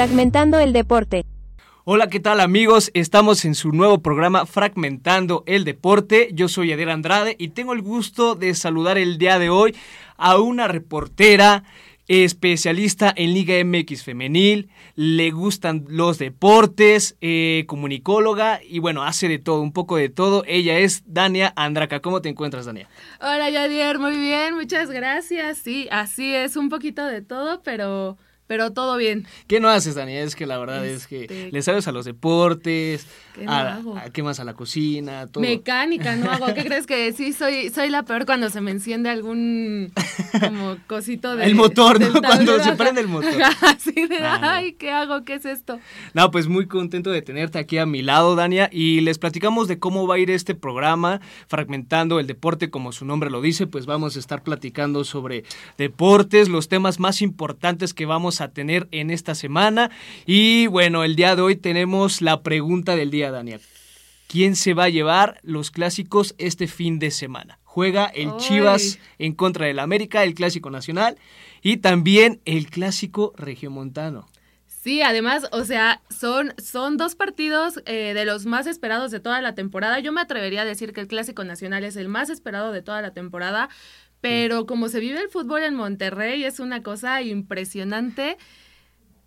Fragmentando el deporte. Hola, ¿qué tal amigos? Estamos en su nuevo programa Fragmentando el Deporte. Yo soy Adela Andrade y tengo el gusto de saludar el día de hoy a una reportera especialista en Liga MX femenil, le gustan los deportes, eh, comunicóloga y bueno, hace de todo, un poco de todo. Ella es Dania Andraca. ¿Cómo te encuentras, Dania? Hola, Yadier, muy bien, muchas gracias. Sí, así es, un poquito de todo, pero pero todo bien. ¿Qué no haces, Dani? Es que la verdad es que este, le sabes a los deportes, ¿Qué a, ¿qué más? A la cocina, todo. Mecánica, no hago. ¿Qué crees que sí soy soy la peor cuando se me enciende algún como cosito de El motor, ¿no? Cuando se prende el motor. Así de, ay, ¿qué hago? ¿Qué es esto? No, pues muy contento de tenerte aquí a mi lado, Dania, y les platicamos de cómo va a ir este programa, fragmentando el deporte como su nombre lo dice, pues vamos a estar platicando sobre deportes, los temas más importantes que vamos a tener en esta semana. Y bueno, el día de hoy tenemos la pregunta del día, Daniel. ¿Quién se va a llevar los clásicos este fin de semana? Juega el Chivas en contra del América, el clásico nacional, y también el clásico regiomontano. Sí, además, o sea, son, son dos partidos eh, de los más esperados de toda la temporada. Yo me atrevería a decir que el Clásico Nacional es el más esperado de toda la temporada, pero como se vive el fútbol en Monterrey es una cosa impresionante.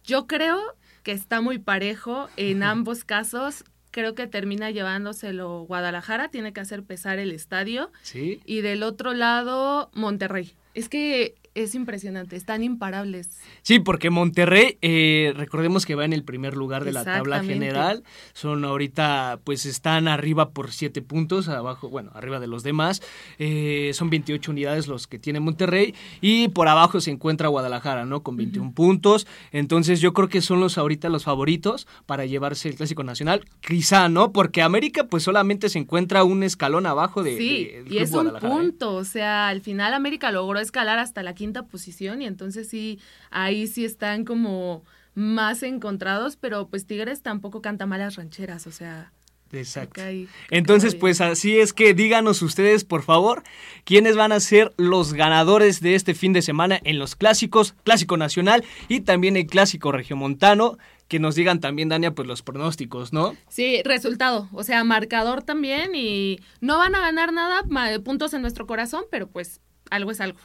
Yo creo que está muy parejo en ambos casos. Creo que termina llevándoselo Guadalajara, tiene que hacer pesar el estadio. Sí. Y del otro lado, Monterrey. Es que es impresionante, están imparables. Sí, porque Monterrey, eh, recordemos que va en el primer lugar de la tabla general, son ahorita, pues están arriba por siete puntos, abajo, bueno, arriba de los demás, eh, son 28 unidades los que tiene Monterrey, y por abajo se encuentra Guadalajara, ¿no? Con 21 puntos, entonces yo creo que son los ahorita los favoritos para llevarse el Clásico Nacional, quizá, ¿no? Porque América pues solamente se encuentra un escalón abajo de... Sí, y es un ¿eh? punto, o sea, al final América logró escalar hasta la quinta posición y entonces sí, ahí sí están como más encontrados, pero pues Tigres tampoco canta malas rancheras, o sea... Exacto. Entonces, pues así es que díganos ustedes, por favor, quiénes van a ser los ganadores de este fin de semana en los clásicos, Clásico Nacional y también el Clásico Regiomontano. Que nos digan también, Dania, pues los pronósticos, ¿no? Sí, resultado, o sea, marcador también y no van a ganar nada, puntos en nuestro corazón, pero pues algo es algo.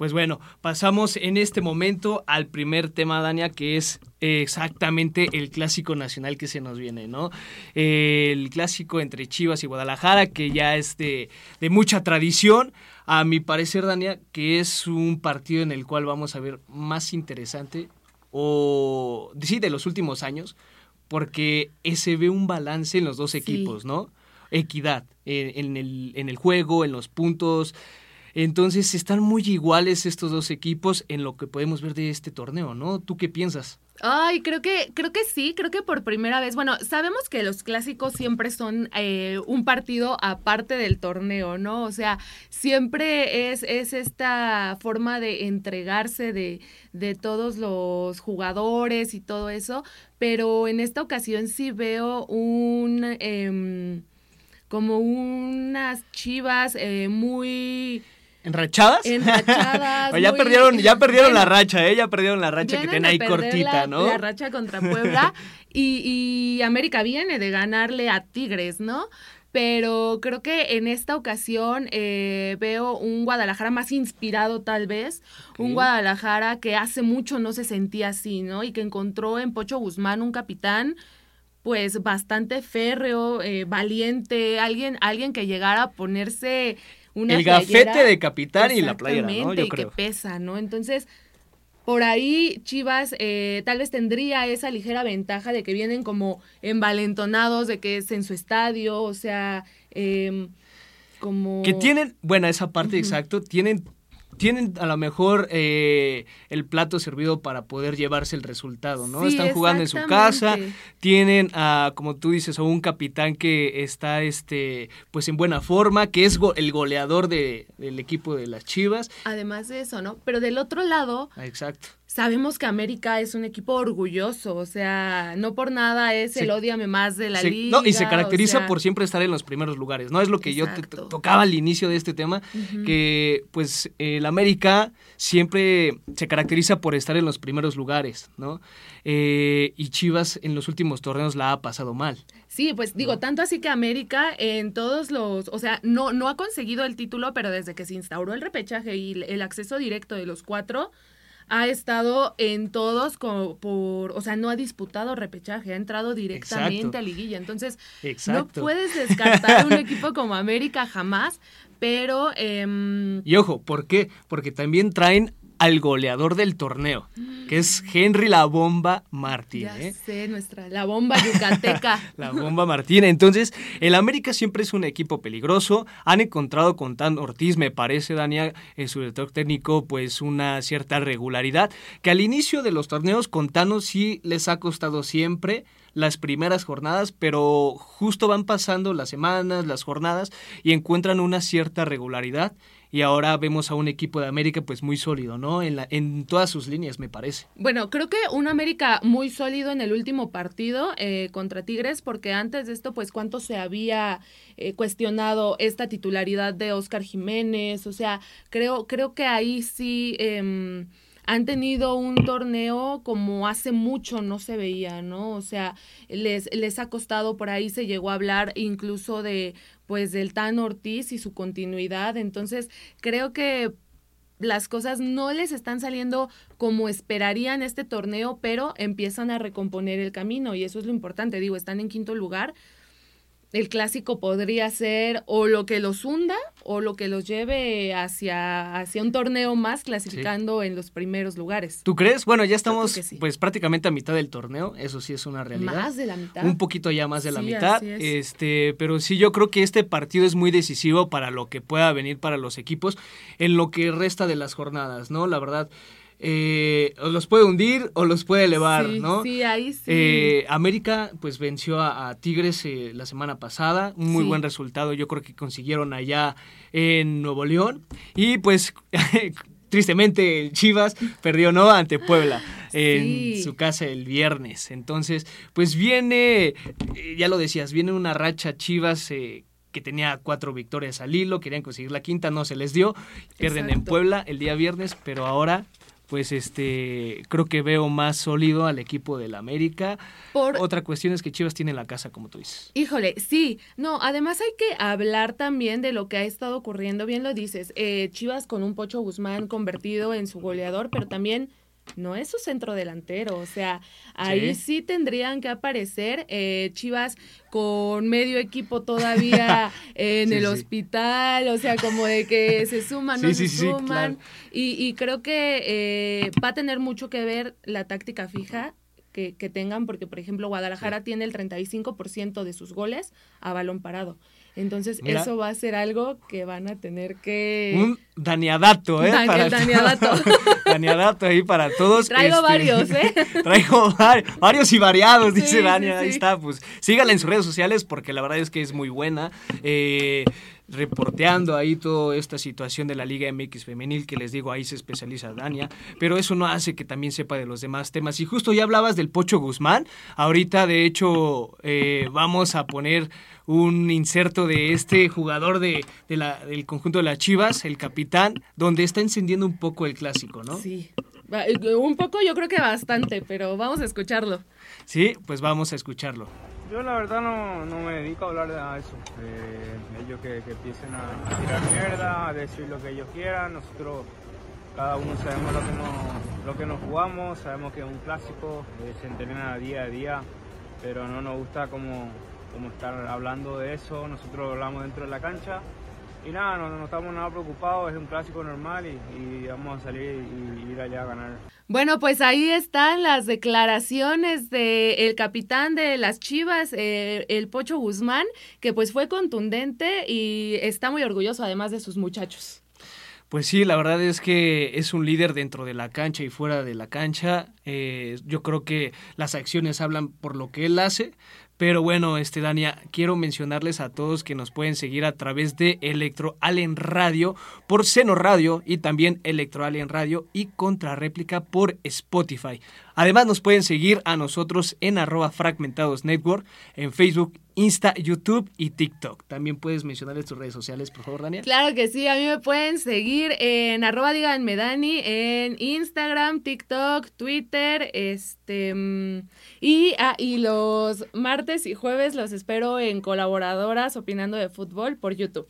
Pues bueno, pasamos en este momento al primer tema, Dania, que es exactamente el clásico nacional que se nos viene, ¿no? el clásico entre Chivas y Guadalajara, que ya es de, mucha tradición. A mi parecer, Dania, que es un partido en el cual vamos a ver más interesante, o sí, de los últimos años, porque se ve un balance en los dos equipos, ¿no? Equidad en, el, en el juego, en los puntos. Entonces están muy iguales estos dos equipos en lo que podemos ver de este torneo, ¿no? ¿Tú qué piensas? Ay, creo que, creo que sí, creo que por primera vez, bueno, sabemos que los clásicos siempre son eh, un partido aparte del torneo, ¿no? O sea, siempre es, es esta forma de entregarse de, de todos los jugadores y todo eso, pero en esta ocasión sí veo un... Em, como unas chivas eh, muy ¿Enrachadas? Enrachadas. ya perdieron, ya perdieron la racha, ¿eh? Ya perdieron la racha que tiene ahí cortita, ¿no? La racha contra Puebla. y, y América viene de ganarle a Tigres, ¿no? pero creo que en esta ocasión eh, veo un Guadalajara más inspirado tal vez, un Guadalajara que hace mucho no se sentía así, ¿no? Y que encontró en Pocho Guzmán un capitán pues bastante férreo, eh, valiente, alguien, alguien que llegara a ponerse el gafete de capitán y la playera, ¿no? Yo creo. que pesa, ¿no? Entonces, por ahí Chivas eh, tal vez tendría esa ligera ventaja de que vienen como envalentonados, de que es en su estadio, o sea, em, como... Que tienen, bueno, esa parte exacto, tienen tienen a lo mejor eh, el plato servido para poder llevarse el resultado, ¿no? Están jugando en su casa, tienen, a, como tú dices, a un capitán que está, este, pues en buena forma, que es el goleador de, del equipo de las Chivas. Además de eso, ¿no? Pero del otro lado, ah, exacto. Sabemos que América es un equipo orgulloso, o sea, no por nada es el odiame más de la liga. No, y se caracteriza por siempre estar en los primeros lugares, ¿no? Es lo que yo te tocaba al inicio de este tema, que pues el América siempre se caracteriza por estar en los primeros lugares, ¿no? Eh, y Chivas en los últimos torneos la ha pasado mal. Sí, pues digo, tanto así que América en todos los, o sea, no, no ha conseguido el título, pero desde que se instauró el repechaje y el acceso directo de los cuatro, ha estado en todos por, o sea, no ha disputado repechaje, ha entrado directamente a liguilla. Entonces, no puedes descartar un equipo como América jamás, pero... Em, y ojo, ¿por qué? Porque también traen al goleador del torneo, que es Henry La Bomba Martín. Ya ¿eh? sé, nuestra, la bomba yucateca. la bomba Martín. Entonces, el América siempre es un equipo peligroso. Han encontrado con Tan Ortiz, me parece, Daniel, en su director técnico, pues una cierta regularidad, que al inicio de los torneos con Tano sí les ha costado siempre las primeras jornadas, pero justo van pasando las semanas, las jornadas y encuentran una cierta regularidad y ahora vemos a un equipo de América pues muy sólido, ¿no? En, la, en todas sus líneas, me parece. Bueno, creo que un América muy sólido en el último partido eh, contra Tigres, porque antes de esto, pues cuánto se había eh, cuestionado esta titularidad de Oscar Jiménez, o sea, creo, creo que ahí sí... Em, han tenido un torneo como hace mucho no se veía, ¿no? O sea, les, les ha costado, por ahí se llegó a hablar incluso de, pues, del Tan Ortiz y su continuidad. Entonces, creo que las cosas no les están saliendo como esperarían este torneo, pero empiezan a recomponer el camino y eso es lo importante. Digo, están en quinto lugar, el clásico podría ser o lo que los hunda o lo que los lleve hacia, hacia un torneo más clasificando en los primeros lugares. ¿Tú crees? Bueno, ya estamos pues prácticamente a mitad del torneo, eso sí es una realidad. Más de la mitad. Un poquito ya más de la mitad. Este, pero sí yo creo que este partido es muy decisivo para lo que pueda venir para los equipos en lo que resta de las jornadas, ¿no? La verdad, eh, o los puede hundir o los puede elevar, ¿no? Sí, ahí sí. Eh, América pues venció a, Tigres eh, la semana pasada, un muy buen resultado, yo creo que consiguieron allá en Nuevo León y pues tristemente el Chivas perdió no ante Puebla en su casa el viernes. Entonces, pues viene, ya lo decías, viene una racha Chivas que tenía cuatro victorias al hilo, querían conseguir la quinta, no se les dio, pierden en Puebla el día viernes, pero ahora pues este creo que veo más sólido al equipo del América. Otra cuestión es que Chivas tiene la casa, como tú dices. Híjole, sí. No, además hay que hablar también de lo que ha estado ocurriendo. Bien lo dices, eh, Chivas con un Pocho Guzmán convertido en su goleador, pero también no es su centro delantero. O sea, ahí sí, tendrían que aparecer eh, Chivas con medio equipo todavía en el hospital, o sea, como de que se suman, no se suman. y, creo que eh, va a tener mucho que ver la táctica fija. Que, que tengan, porque por ejemplo Guadalajara tiene el 35% de sus goles a balón parado. Entonces, eso va a ser algo que van a tener que... Un daniadato, ¿eh? para daniadato. daniadato ahí para todos. Traigo este, varios, ¿eh? Traigo varios y variados, dice Dania. Ahí está, pues síganla en sus redes sociales porque la verdad es que es muy buena. Eh, reporteando ahí toda esta situación de la Liga MX femenil, que les digo, ahí se especializa Dania, pero eso no hace que también sepa de los demás temas. Y justo ya hablabas del Pocho Guzmán, ahorita de hecho eh, vamos a poner un inserto de este jugador de, la, del conjunto de las Chivas, el capitán, donde está encendiendo un poco el clásico, ¿no? Sí, eh, un poco yo creo que bastante, pero vamos a escucharlo. Sí, pues vamos a escucharlo. Yo la verdad no, no me dedico a hablar de eso. Eh, ellos que, que, empiecen a, tirar mierda, a decir lo que ellos quieran. Nosotros, cada uno sabemos lo que nos, lo que nos jugamos, sabemos que es un clásico, eh, se entrena día a día, pero no nos gusta como, como estar hablando de eso. Nosotros hablamos dentro de la cancha y nada, no, estamos nada preocupados, es un clásico normal y, vamos a salir y, ir allá a ganar. Bueno, pues ahí están las declaraciones del capitán de las Chivas, eh, el Pocho Guzmán, que pues fue contundente y está muy orgulloso además de sus muchachos. Pues sí, la verdad es que es un líder dentro de la cancha y fuera de la cancha. Eh, yo creo que las acciones hablan por lo que él hace, Pero bueno, este Dania, quiero mencionarles a todos que nos pueden seguir a través de Electro Allen Radio por Seno Radio y también Electro Allen Radio y Contrarréplica por Spotify. Además nos pueden seguir a nosotros en arroba fragmentados network, en Facebook, Insta, YouTube y TikTok. También puedes mencionarles tus redes sociales, por favor, Daniel. Claro que sí, a mí me pueden seguir en arroba díganme Dani, en Instagram, TikTok, Twitter, este mm, y, ah, y los martes y jueves los espero en colaboradoras opinando de fútbol por YouTube.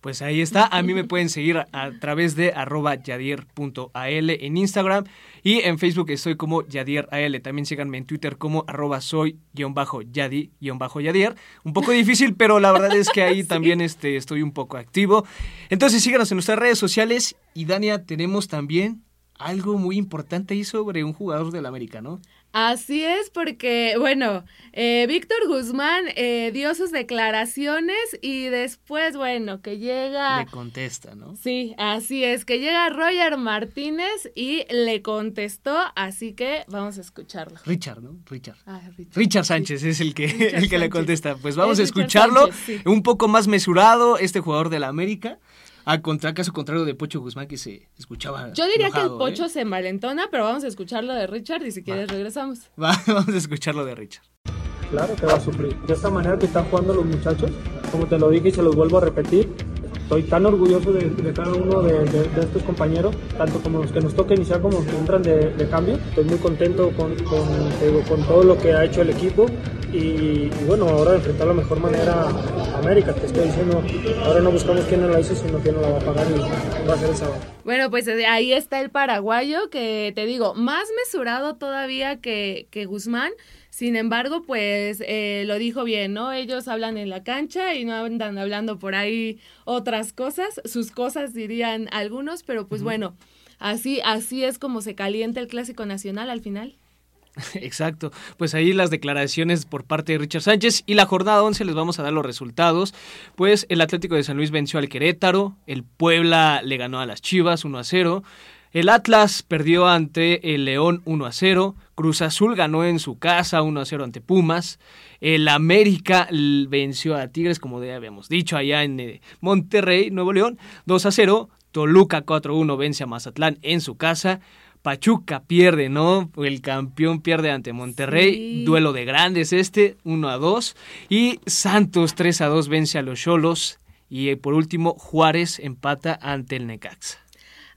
Pues ahí está. A mí me pueden seguir a, través de arroba yadier.al en Instagram y en Facebook estoy como yadieral. También síganme en Twitter como arroba soy-yadi-yadier. Un poco difícil, pero la verdad es que ahí también este, estoy un poco activo. Entonces síganos en nuestras redes sociales y Dania, tenemos también algo muy importante ahí sobre un jugador del América, ¿no? Así es, porque, bueno, eh, Víctor Guzmán eh, dio sus declaraciones y después, bueno, que llega... Le contesta, ¿no? Sí, así es, que llega Roger Martínez y le contestó, así que vamos a escucharlo. Richard, ¿no? Richard. Ah, Richard. Sánchez es el que, el que le contesta. Pues vamos a escucharlo, un poco más mesurado, este jugador de la América. A contra, caso contrario de Pocho Guzmán que se escuchaba. Yo diría que el Pocho ¿eh? se malentona, pero vamos a escucharlo de Richard y si quieres regresamos. vamos a escucharlo de Richard. Claro que va a sufrir. De esta manera que están jugando los muchachos, como te lo dije y se los vuelvo a repetir, estoy tan orgulloso de, cada uno de, estos compañeros, tanto como los que nos toca iniciar como los que entran de, cambio. Estoy muy contento con, con, todo lo que ha hecho el equipo y, bueno, ahora de enfrentar la mejor manera a América. Te estoy diciendo, ahora no buscamos quién no la hizo, sino quién no la va a pagar y va a ser el sábado. Bueno, pues eh, ahí está el paraguayo que te digo, más mesurado todavía que, que Guzmán. Sin embargo, pues eh, lo dijo bien, ¿no? Ellos hablan en la cancha y no andan hablando por ahí otras cosas, sus cosas dirían algunos, pero pues bueno, así, así es como se calienta el clásico nacional al final. Exacto, pues ahí las declaraciones por parte de Richard Sánchez y la jornada 11 les vamos a dar los resultados. Pues el Atlético de San Luis venció al Querétaro, el Puebla le ganó a las Chivas 1 a 0, el Atlas perdió ante el León 1 a 0. Cruz Azul ganó en su casa 1 a 0 ante Pumas. El América venció a Tigres, como ya habíamos dicho, allá en eh, Monterrey, Nuevo León, 2 a 0. Toluca 4 a 1 vence a Mazatlán en su casa. Pachuca pierde, ¿no? El campeón pierde ante Monterrey. Duelo de grandes este, 1 a 2. Y Santos 3 a 2 vence a los Cholos. Y eh, por último, Juárez empata ante el Necaxa.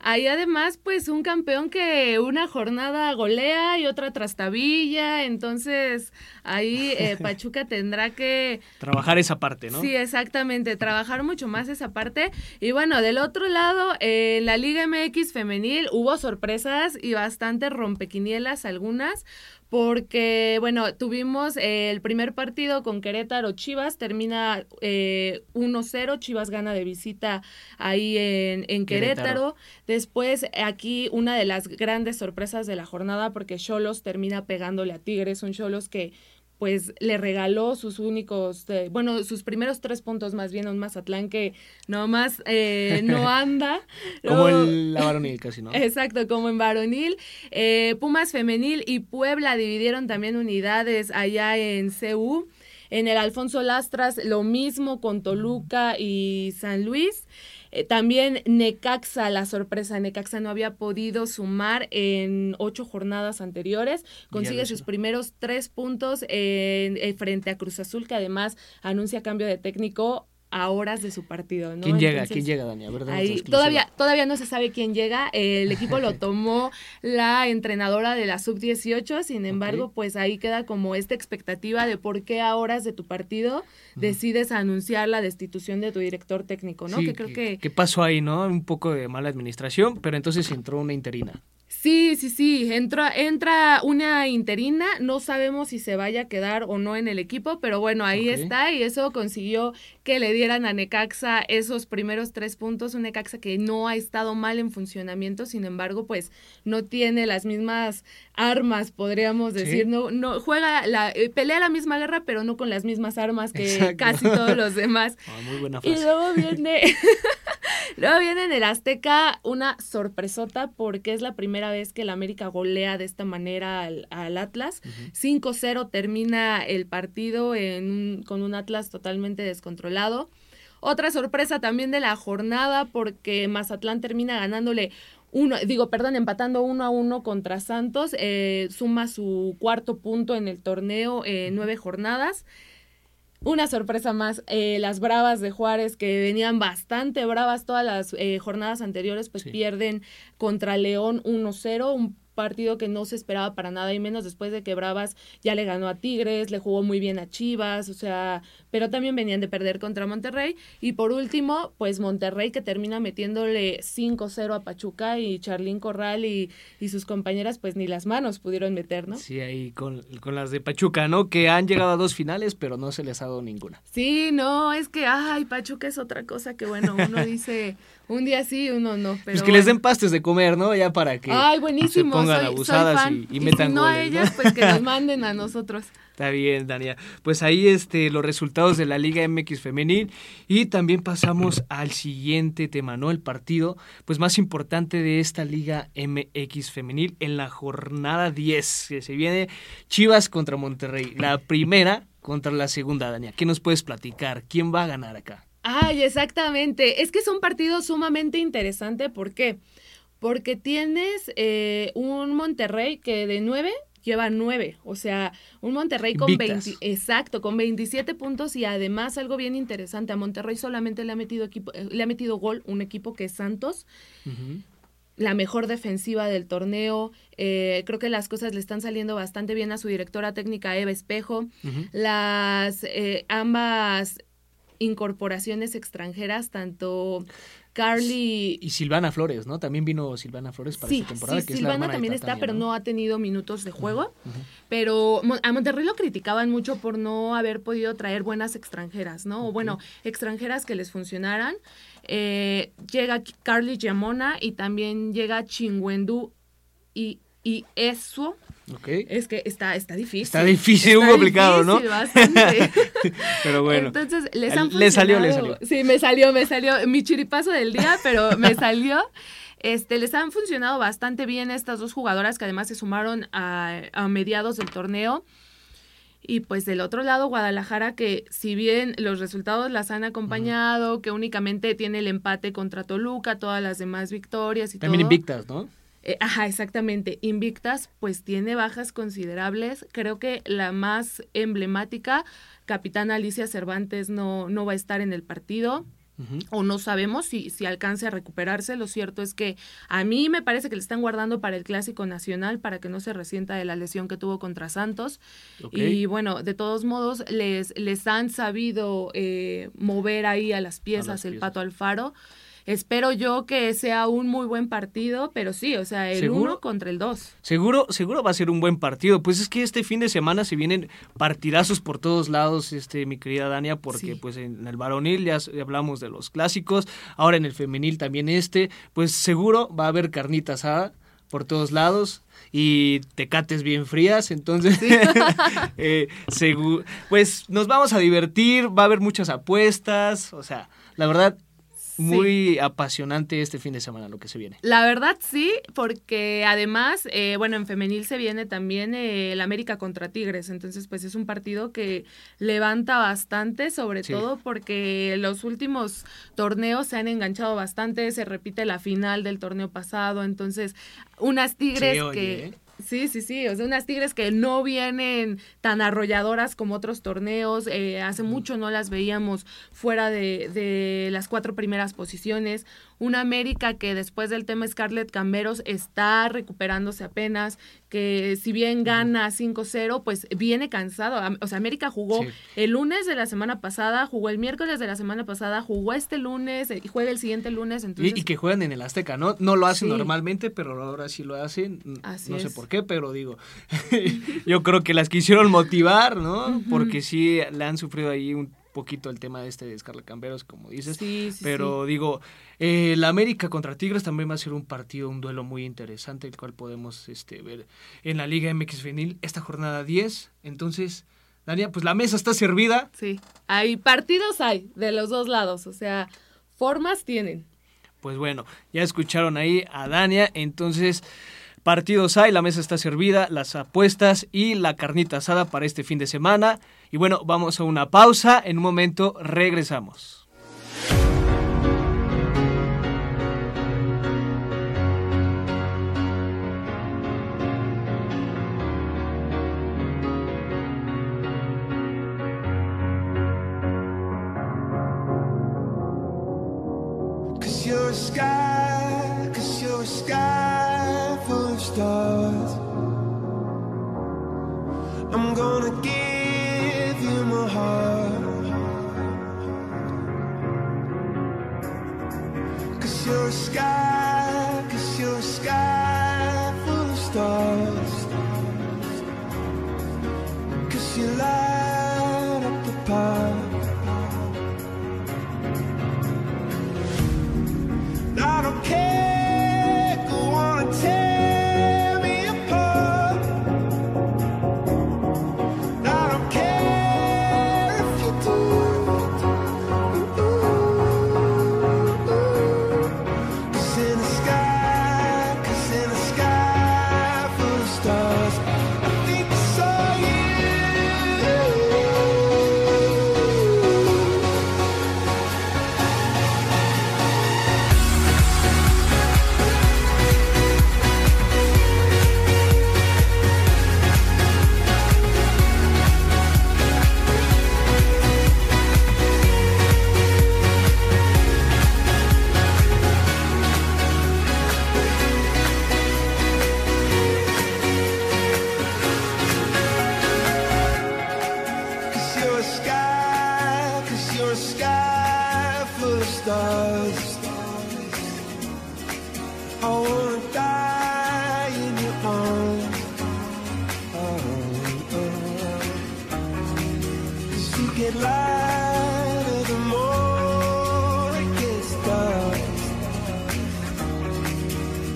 Ahí además, pues un campeón que una jornada golea y otra trastabilla, entonces ahí eh, Pachuca tendrá que... Trabajar esa parte, ¿no? Sí, exactamente, trabajar mucho más esa parte. Y bueno, del otro lado, en la Liga MX femenil hubo sorpresas y bastante rompequinielas algunas porque, bueno, tuvimos el primer partido con Querétaro Chivas, termina eh, 1-0, Chivas gana de visita ahí en, en Querétaro. Después, aquí una de las grandes sorpresas de la jornada, porque Cholos termina pegándole a Tigres, son Cholos que pues le regaló sus únicos, eh, bueno, sus primeros tres puntos más bien a un Mazatlán que nomás eh, no anda. como en la varonil casi, ¿no? Exacto, como en varonil. Eh, Pumas femenil y Puebla dividieron también unidades allá en CU. En el Alfonso Lastras lo mismo con Toluca y San Luis. Eh, también Necaxa, la sorpresa, Necaxa no había podido sumar en ocho jornadas anteriores, consigue sus primeros tres puntos en, eh, frente a Cruz Azul, que además anuncia cambio de técnico a horas de su partido. ¿no? ¿Quién llega? ¿Quién llega, Dani? Ahí, todavía, todavía no se sabe quién llega. El equipo lo tomó la entrenadora de la sub-18, sin embargo, pues ahí queda como esta expectativa de por qué a horas de tu partido decides anunciar la destitución de tu director técnico, ¿no? que creo que... ¿Qué pasó ahí, no? Un poco de mala administración, pero entonces entró una interina. Sí, sí, sí, entra, entra una interina, no sabemos si se vaya a quedar o no en el equipo, pero bueno, ahí está y eso consiguió que le dieran a Necaxa esos primeros tres puntos, un Necaxa que no ha estado mal en funcionamiento, sin embargo, pues no tiene las mismas armas, podríamos decir, no, no juega la, eh, pelea la misma guerra, pero no con las mismas armas que casi todos los demás. Ah, muy buena frase. Y luego viene, luego viene en el Azteca una sorpresota porque es la primera vez que el América golea de esta manera al, Atlas. 5-0 termina el partido en con un Atlas totalmente descontrolado. Otra sorpresa también de la jornada porque Mazatlán termina ganándole uno, digo, perdón, empatando uno a uno contra Santos, eh, suma su cuarto punto en el torneo, eh, nueve jornadas. Una sorpresa más, eh, las Bravas de Juárez, que venían bastante bravas todas las jornadas anteriores, pues pierden contra León 1-0, un partido que no se esperaba para nada y menos después de que Bravas ya le ganó a Tigres, le jugó muy bien a Chivas, o sea, pero también venían de perder contra Monterrey y por último, pues Monterrey que termina metiéndole 5-0 a Pachuca y Charlín Corral y, y, sus compañeras pues ni las manos pudieron meter, ¿no? Sí, ahí con, con las de Pachuca, ¿no? Que han llegado a dos finales, pero no se les ha dado ninguna. Sí, no, es que, ay, Pachuca es otra cosa que bueno, uno dice un día sí, uno no. Pero pues que les den pastes de comer, ¿no? Ya para que Ay, buenísimo, se pongan abusadas y, metan y no a ellas, pues que nos manden a nosotros. Está bien, Dania. Pues ahí este, los resultados de la Liga MX Femenil y también pasamos al siguiente tema, ¿no? El partido pues más importante de esta Liga MX Femenil en la jornada 10, que se viene Chivas contra Monterrey. La primera contra la segunda, Dania. ¿Qué nos puedes platicar? ¿Quién va a ganar acá? Ay, exactamente. Es que es un partido sumamente interesante. ¿Por qué? Porque tienes eh, un Monterrey que de nueve lleva nueve. O sea, un Monterrey con 20, exacto, con 27 puntos y además algo bien interesante. A Monterrey solamente le ha metido equipo, eh, le ha metido gol un equipo que es Santos. La mejor defensiva del torneo. Eh, creo que las cosas le están saliendo bastante bien a su directora técnica Eva Espejo. Las ambas incorporaciones extranjeras, tanto Carly... Y Silvana Flores, ¿no? También vino Silvana Flores para esta temporada. Sí, Silvana también está, pero ¿no? ha tenido minutos de juego. Pero a Monterrey lo criticaban mucho por no haber podido traer buenas extranjeras, ¿no? O bueno, extranjeras que les funcionaran. Eh, llega Carly Giamona y también llega Chingwendu y, y eso es que está, está difícil. Está difícil, un complicado, ¿no? Bastante. pero bueno. Entonces, les han Le salió, le salió. Sí, me salió, me salió. Mi chiripazo del día, pero me salió. Este, les han funcionado bastante bien estas dos jugadoras que además se sumaron a, a mediados del torneo. Y pues del otro lado, Guadalajara, que si bien los resultados las han acompañado, que únicamente tiene el empate contra Toluca, todas las demás victorias y También invictas, ¿no? Eh, ajá, exactamente. Invictas, pues tiene bajas considerables. Creo que la más emblemática, Capitán Alicia Cervantes, no, no va a estar en el partido. O no sabemos si, si alcance a recuperarse. Lo cierto es que a mí me parece que le están guardando para el Clásico Nacional para que no se resienta de la lesión que tuvo contra Santos. Y bueno, de todos modos, les, les han sabido eh, mover ahí a las piezas, el Pato Alfaro espero yo que sea un muy buen partido, pero sí, o sea, el uno contra el dos. Seguro, seguro va a ser un buen partido. Pues es que este fin de semana se vienen partidazos por todos lados, este, mi querida Dania, porque pues en el varonil ya hablamos de los clásicos, ahora en el femenil también este, pues seguro va a haber carnita asada por todos lados y tecates bien frías, entonces eh, pues nos vamos a divertir, va a haber muchas apuestas, o sea, la verdad muy apasionante este fin de semana lo que se viene. La verdad sí, porque además, eh, bueno, en femenil se viene también eh, el América contra Tigres, entonces pues es un partido que levanta bastante, sobre todo porque los últimos torneos se han enganchado bastante, se repite la final del torneo pasado, entonces unas Tigres que... ¿eh? Sí, sí, sí. O sea, unas Tigres que no vienen tan arrolladoras como otros torneos. Eh, hace mucho no las veíamos fuera de, de las cuatro primeras posiciones una América que después del tema Scarlett Camberos está recuperándose apenas, que si bien gana 5-0, pues viene cansado. O sea, América jugó el lunes de la semana pasada, jugó el miércoles de la semana pasada, jugó este lunes y juega el siguiente lunes. Entonces... Y, que juegan en el Azteca, ¿no? No lo hacen normalmente, pero ahora sí lo hacen. no sé por qué, pero digo, yo creo que las quisieron motivar, ¿no? Porque sí le han sufrido ahí un poquito el tema de este de Scarlett Camberos, como dices. Sí, pero digo, eh, la América contra Tigres también va a ser un partido, un duelo muy interesante, el cual podemos este, ver en la Liga MX Femenil esta jornada 10. Entonces, Dania, pues la mesa está servida. Sí, hay partidos hay de los dos lados, o sea, formas tienen. Pues bueno, ya escucharon ahí a Dania, entonces Partidos hay, la mesa está servida, las apuestas y la carnita asada para este fin de semana. Y bueno, vamos a una pausa. En un momento regresamos.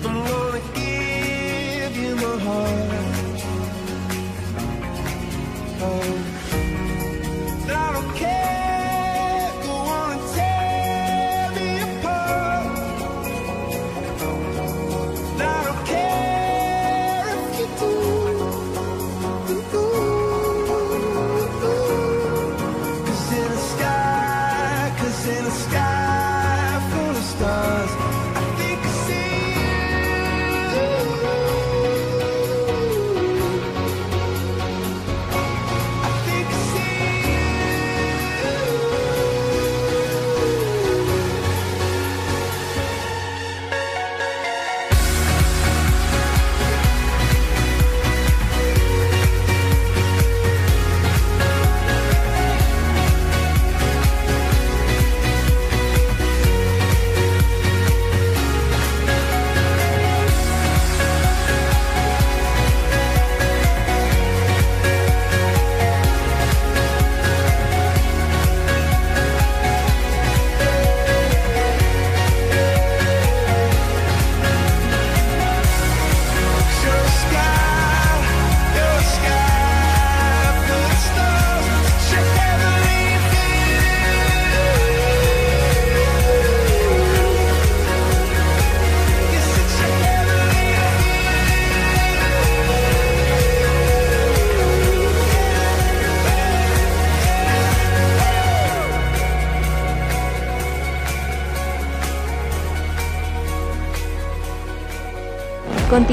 I'm gonna give you my heart.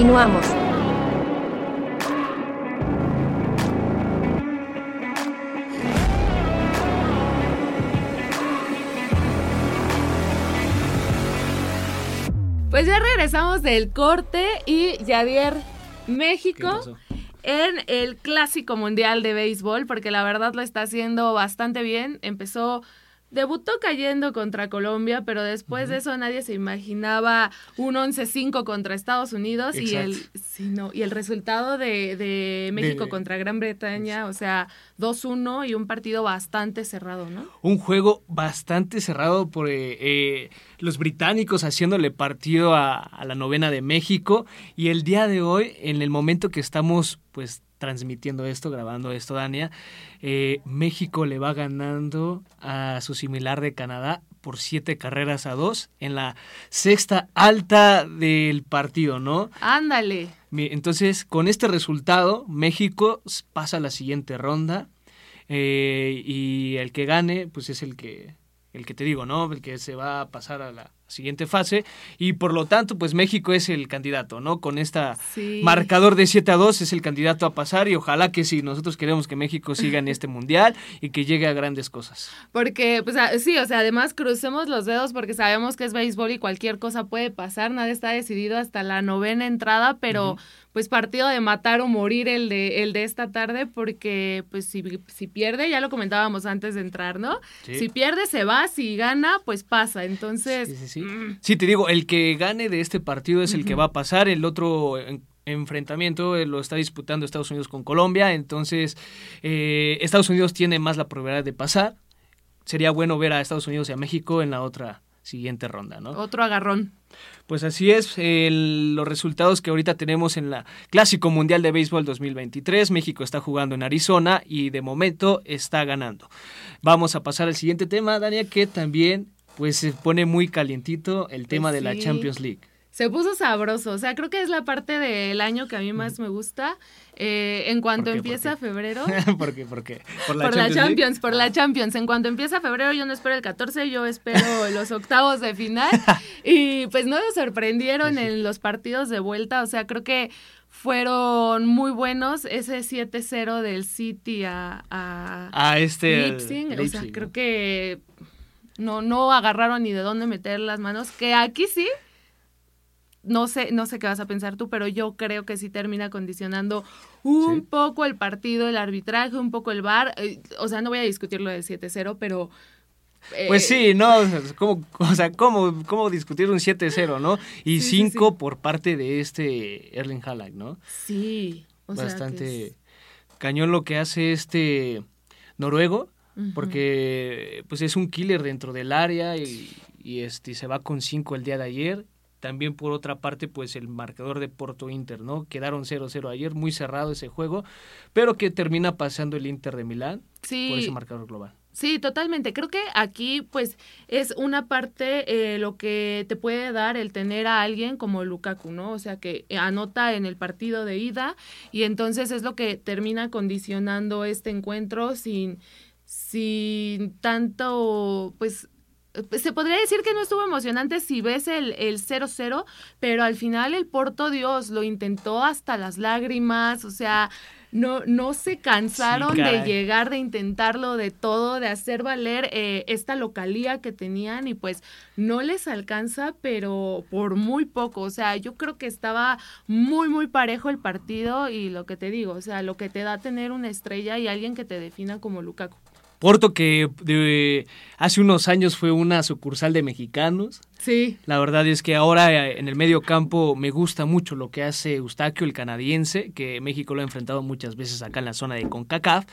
Continuamos. Pues ya regresamos del corte y Javier, México en el Clásico Mundial de Béisbol, porque la verdad lo está haciendo bastante bien. Empezó Debutó cayendo contra Colombia, pero después de eso nadie se imaginaba un 11-5 contra Estados Unidos y el, y el resultado de, México contra Gran Bretaña, o sea, 2-1 y un partido bastante cerrado, ¿no? Un juego bastante cerrado por eh, eh, los británicos haciéndole partido a, a la novena de México y el día de hoy, en el momento que estamos pues transmitiendo esto, grabando esto, Dania, eh, México le va ganando a su similar de Canadá por siete carreras a dos en la sexta alta del partido, ¿no? Ándale. Entonces, con este resultado, México pasa a la siguiente ronda eh, y el que gane, pues es el que, el que te digo, ¿no? El que se va a pasar a la siguiente fase y por lo tanto pues México es el candidato, ¿no? Con esta marcador de 7 a 2 es el candidato a pasar y ojalá que sí, nosotros queremos que México siga en este mundial y que llegue a grandes cosas. Porque pues sí, o sea, además crucemos los dedos porque sabemos que es béisbol y cualquier cosa puede pasar, nada está decidido hasta la novena entrada, pero pues partido de matar o morir el de, el de esta tarde, porque pues si, si pierde, ya lo comentábamos antes de entrar, ¿no? Si pierde, se va, si gana, pues pasa. Entonces. Sí, sí, sí. Mm. sí te digo, el que gane de este partido es el que va a pasar. El otro enfrentamiento eh, lo está disputando Estados Unidos con Colombia. Entonces, eh, Estados Unidos tiene más la probabilidad de pasar. Sería bueno ver a Estados Unidos y a México en la otra siguiente ronda, ¿no? Otro agarrón. Pues así es, los resultados que ahorita tenemos en la Clásico Mundial de Béisbol 2023. México está jugando en Arizona y de momento está ganando. Vamos a pasar al siguiente tema, Dania, que también pues se pone muy calientito el tema pues de la Champions League se puso sabroso. O sea, creo que es la parte del año que a mí más me gusta. Eh, en cuanto empieza febrero. ¿Por qué? ¿Por qué? Por la, Champions, por la Champions. En cuanto empieza febrero, yo no espero el 14, yo espero los octavos de final. y pues no me sorprendieron en los partidos de vuelta. O sea, creo que fueron muy buenos. Ese 7-0 del City a, a, este Leipzig. o sea, creo que no, no agarraron ni de dónde meter las manos. Que aquí sí no sé, no sé qué vas a pensar tú, pero yo creo que sí termina condicionando un poco el partido, el arbitraje, un poco el VAR. Eh, o sea, no voy a discutir lo del 7-0, pero... Eh, pues sí, no, ¿cómo, o sea, ¿cómo, cómo discutir un 7-0, no? Y 5 por parte de este Erling Haaland, ¿no? Sí, o Bastante cañón lo que hace este noruego, porque pues es un killer dentro del área y, y este, se va con 5 el día de ayer también por otra parte, pues el marcador de Porto Inter, ¿no? Quedaron 0-0 ayer, muy cerrado ese juego, pero que termina pasando el Inter de Milán por ese marcador global. Sí, totalmente. Creo que aquí, pues, es una parte eh, lo que te puede dar el tener a alguien como Lukaku, ¿no? O sea, que anota en el partido de ida y entonces es lo que termina condicionando este encuentro sin, sin tanto, pues, se podría decir que no estuvo emocionante si ves el 0-0, pero al final el Porto Dios lo intentó hasta las lágrimas, o sea, no, no se cansaron de llegar, de intentarlo, de todo, de hacer valer eh, esta localía que tenían y pues no les alcanza, pero por muy poco, o sea, yo creo que estaba muy, muy parejo el partido y lo que te digo, o sea, lo que te da tener una estrella y alguien que te defina como Lukaku. Porto que de, hace unos años fue una sucursal de mexicanos. Sí. La verdad es que ahora eh, en el medio campo me gusta mucho lo que hace Eustaquio, el canadiense, que México lo ha enfrentado muchas veces acá en la zona de CONCACAF.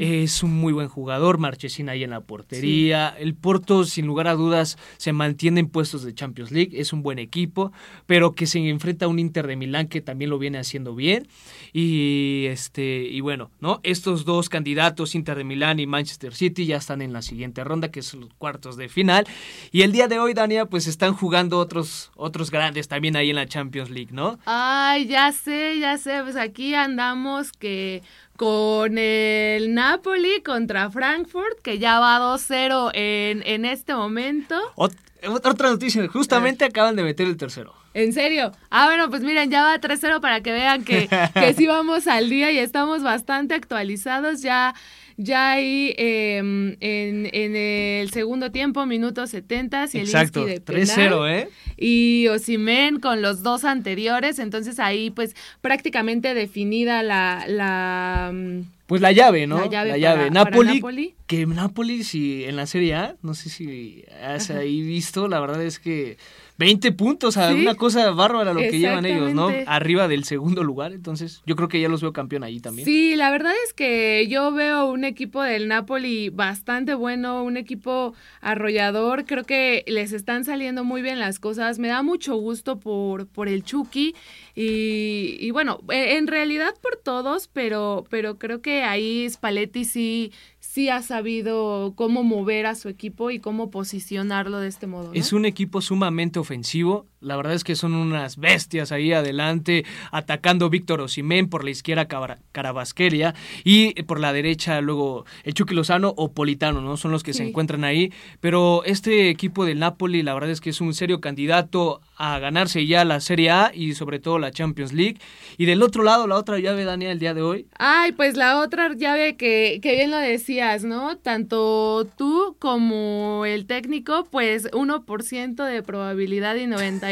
Es un muy buen jugador, Marchesín ahí en la portería. El Porto, sin lugar a dudas, se mantiene en puestos de Champions League, es un buen equipo, pero que se enfrenta a un Inter de Milán que también lo viene haciendo bien. Y este, y bueno, ¿no? Estos dos candidatos, Inter de Milán y Manchester City, ya están en la siguiente ronda, que son los cuartos de final. Y el día de hoy, Pues están jugando otros, otros grandes también ahí en la Champions League, ¿no? Ay, ya sé, ya sé, pues aquí andamos que con el Napoli contra Frankfurt, que ya va 2-0 en, en este momento. otra noticia, justamente acaban de meter el tercero. ¿En serio? Ah, bueno, pues miren, ya va 3-0 para que vean que, que sí vamos al día y estamos bastante actualizados. Ya ya ahí em, en, en, el segundo tiempo, minutos 70, Exacto, de 3-0, ¿eh? Y Osimen con los dos anteriores, entonces ahí pues prácticamente definida la... la mm, pues la llave, ¿no? La llave. Napoli, Que Napoli, si en la Serie A, no sé si has ahí visto, la verdad es que 20 puntos, a una cosa bárbara lo que llevan ellos, ¿no? Arriba del segundo lugar, entonces yo creo que ya los veo campeón ahí también. Sí, la verdad es que yo veo un equipo del Napoli bastante bueno, un equipo arrollador, creo que les están saliendo muy bien las cosas, me da mucho gusto por, por el Chucky y, y bueno, e, en realidad por todos, pero, pero creo que ahí Spalletti sí sí ha sabido cómo mover a su equipo y cómo posicionarlo de este modo. Es un equipo sumamente ofensivo. La verdad es que son unas bestias ahí adelante, atacando Víctor Osimén por la izquierda Carabasquelia y por la derecha luego el Chucky Lozano o Politano, ¿no? Son los que se encuentran ahí. Pero este equipo del Napoli, la verdad es que es un serio candidato a ganarse ya la Serie A y sobre todo la Champions League. Y del otro lado, la otra llave, Daniel, el día de hoy. Ay, pues la otra llave que, que bien lo decías, ¿no? Tanto tú como el técnico, pues 1% de probabilidad y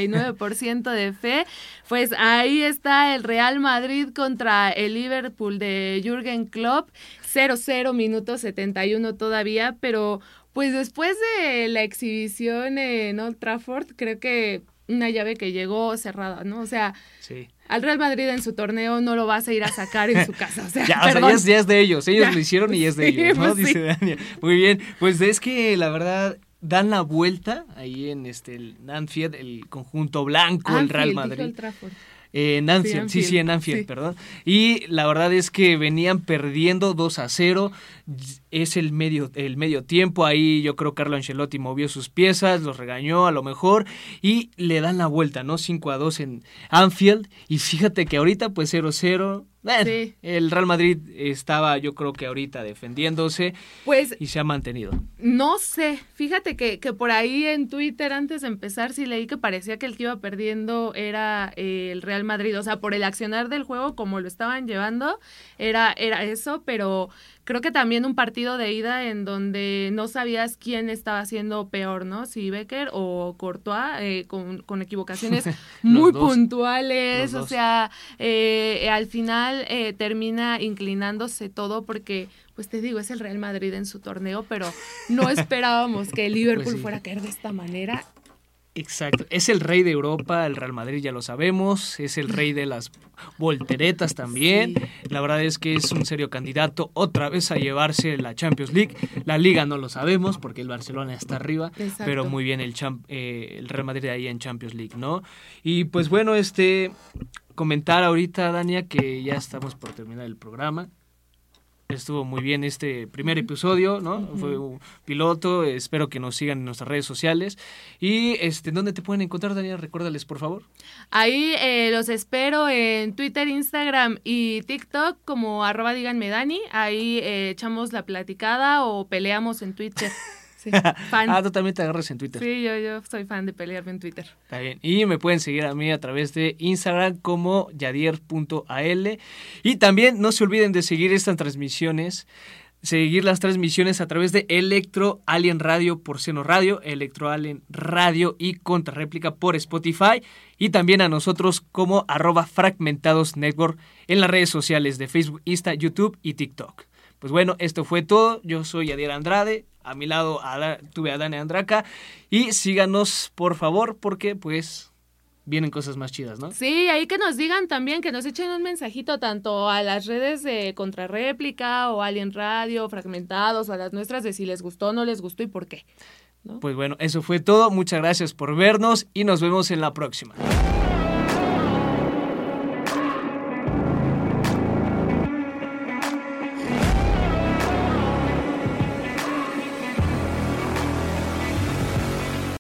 99% de fe. Pues ahí está el Real Madrid contra el Liverpool de Jürgen Klopp. 0-0 minutos 71 todavía, pero pues después de la exhibición en Old Trafford, creo que una llave que llegó cerrada, ¿no? O sea, al Real Madrid en su torneo no lo vas a ir a sacar en su casa. O sea, ya, es, de ellos, ellos lo hicieron y es de ellos, ¿no? Pues Dice Daniel. Muy bien, pues es que la verdad dan la vuelta ahí en este el Anfield, el conjunto blanco, el Real Madrid. En Anfield, sí, sí, en Anfield, perdón. Y la verdad es que venían perdiendo 2 a 0 es el medio, el medio tiempo. Ahí yo creo Carlo Ancelotti movió sus piezas, los regañó a lo mejor y le dan la vuelta, ¿no? 5 a 2 en Anfield. Y fíjate que ahorita pues 0-0. El Real Madrid estaba yo creo que ahorita defendiéndose pues, y se ha mantenido. No sé, fíjate que, que por ahí en Twitter antes de empezar sí leí que parecía que el que iba perdiendo era eh, el Real Madrid, o sea, por el accionar del juego como lo estaban llevando, era, era eso, pero creo que también un partido de ida en donde no sabías quién estaba haciendo peor, ¿no? Si Becker o Courtois, eh, con, con, equivocaciones muy puntuales, o sea, eh, al final eh, termina inclinándose todo porque pues te digo, es el Real Madrid en su torneo, pero no esperábamos que el Liverpool pues fuera a caer de esta manera Exacto, es el rey de Europa, el Real Madrid ya lo sabemos, es el rey de las volteretas también. La verdad es que es un serio candidato otra vez a llevarse la Champions League. La liga no lo sabemos porque el Barcelona está arriba, pero muy bien el, eh, el Real Madrid ahí en Champions League, ¿no? Y pues bueno, este comentar ahorita, Dania, que ya estamos por terminar el programa estuvo muy bien este primer episodio, ¿no? Fue un piloto, espero que nos sigan en nuestras redes sociales. Y este, ¿dónde te pueden encontrar, Daniel? Recuérdales, por favor. Ahí eh, los espero en Twitter, Instagram y TikTok como arroba díganme Dani. Ahí eh, echamos la platicada o peleamos en Twitter. ah, tú también te agarras en Twitter. Sí, yo, yo soy fan de pelearme en Twitter. Está bien. Y me pueden seguir a mí a través de Instagram como yadier.al. Y también no se olviden de seguir estas transmisiones seguir las transmisiones a través de Electro Alien Radio por Seno Radio, Electro Alien Radio y Contrarréplica por Spotify y también a nosotros como arroba fragmentados network en las redes sociales de Facebook, Insta, YouTube y TikTok. Pues bueno, esto fue todo. Yo soy Yadier Andrade. A mi lado tuve a Dani Andraca. Y síganos, por favor, porque pues vienen cosas más chidas, ¿no? Sí, ahí que nos digan también, que nos echen un mensajito tanto a las redes de Contrarréplica o Alien Radio, Fragmentados, a las nuestras de si les gustó, no les gustó y por qué. Pues bueno, eso fue todo. Muchas gracias por vernos y nos vemos en la próxima.